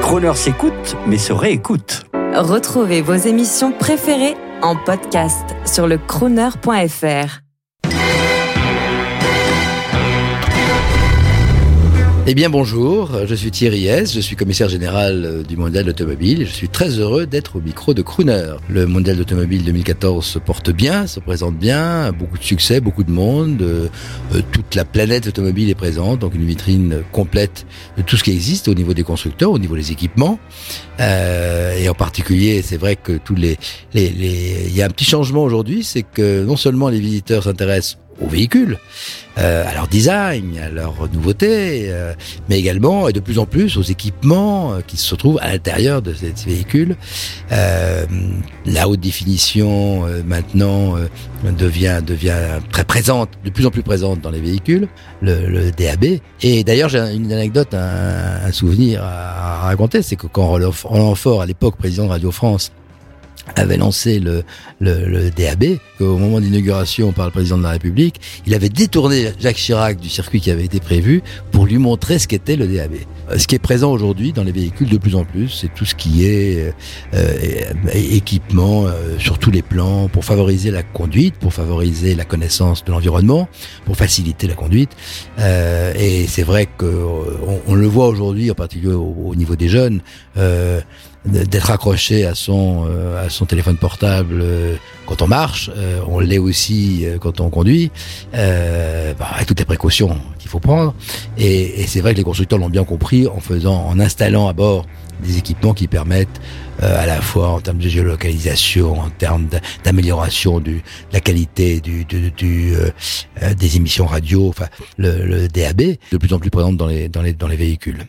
Croner s'écoute, mais se réécoute. Retrouvez vos émissions préférées en podcast sur le crooner.fr. Eh bien bonjour, je suis Thierry S, je suis commissaire général euh, du mondial d'automobile je suis très heureux d'être au micro de Crooner. Le mondial d'automobile 2014 se porte bien, se présente bien, beaucoup de succès, beaucoup de monde, euh, euh, toute la planète automobile est présente, donc une vitrine complète de tout ce qui existe au niveau des constructeurs, au niveau des équipements. et en particulier, c'est vrai que tous les, il y a un petit changement aujourd'hui, c'est que non seulement les visiteurs s'intéressent aux véhicules, euh, à leur design, à leur nouveauté, euh, mais également et de plus en plus aux équipements euh, qui se trouvent à l'intérieur de ces, véhicules. Euh, la haute définition euh, maintenant devient devient très présente, de plus en plus présente dans les véhicules, le, le DAB. Et d'ailleurs, j'ai une anecdote, un, un souvenir à, raconter, c'est que quand Roland Fort, à l'époque président de Radio France, avait lancé le, le, le DAB, au moment d'inauguration par le président de la République, il avait détourné Jacques Chirac du circuit qui avait été prévu pour lui montrer ce qu'était le DAB. Euh, ce qui est présent aujourd'hui dans les véhicules de plus en plus, c'est tout ce qui est euh, équipement euh, sur tous les plans pour favoriser la conduite, pour favoriser la connaissance de l'environnement, pour faciliter la conduite. Euh, et c'est vrai que on, on, le voit aujourd'hui, en particulier au, au, niveau des jeunes. Euh, d'être accroché à son euh, à son téléphone portable euh, quand on marche, euh, on l'est aussi quand on conduit, bah, avec toutes les précautions qu'il faut prendre. Et, et c'est vrai que les constructeurs l'ont bien compris en faisant, en installant à bord des équipements qui permettent à la fois en termes de géolocalisation, en termes d'amélioration de la qualité du, du, du des émissions radio, enfin le, le, DAB, de plus en plus présente dans les dans les dans les véhicules.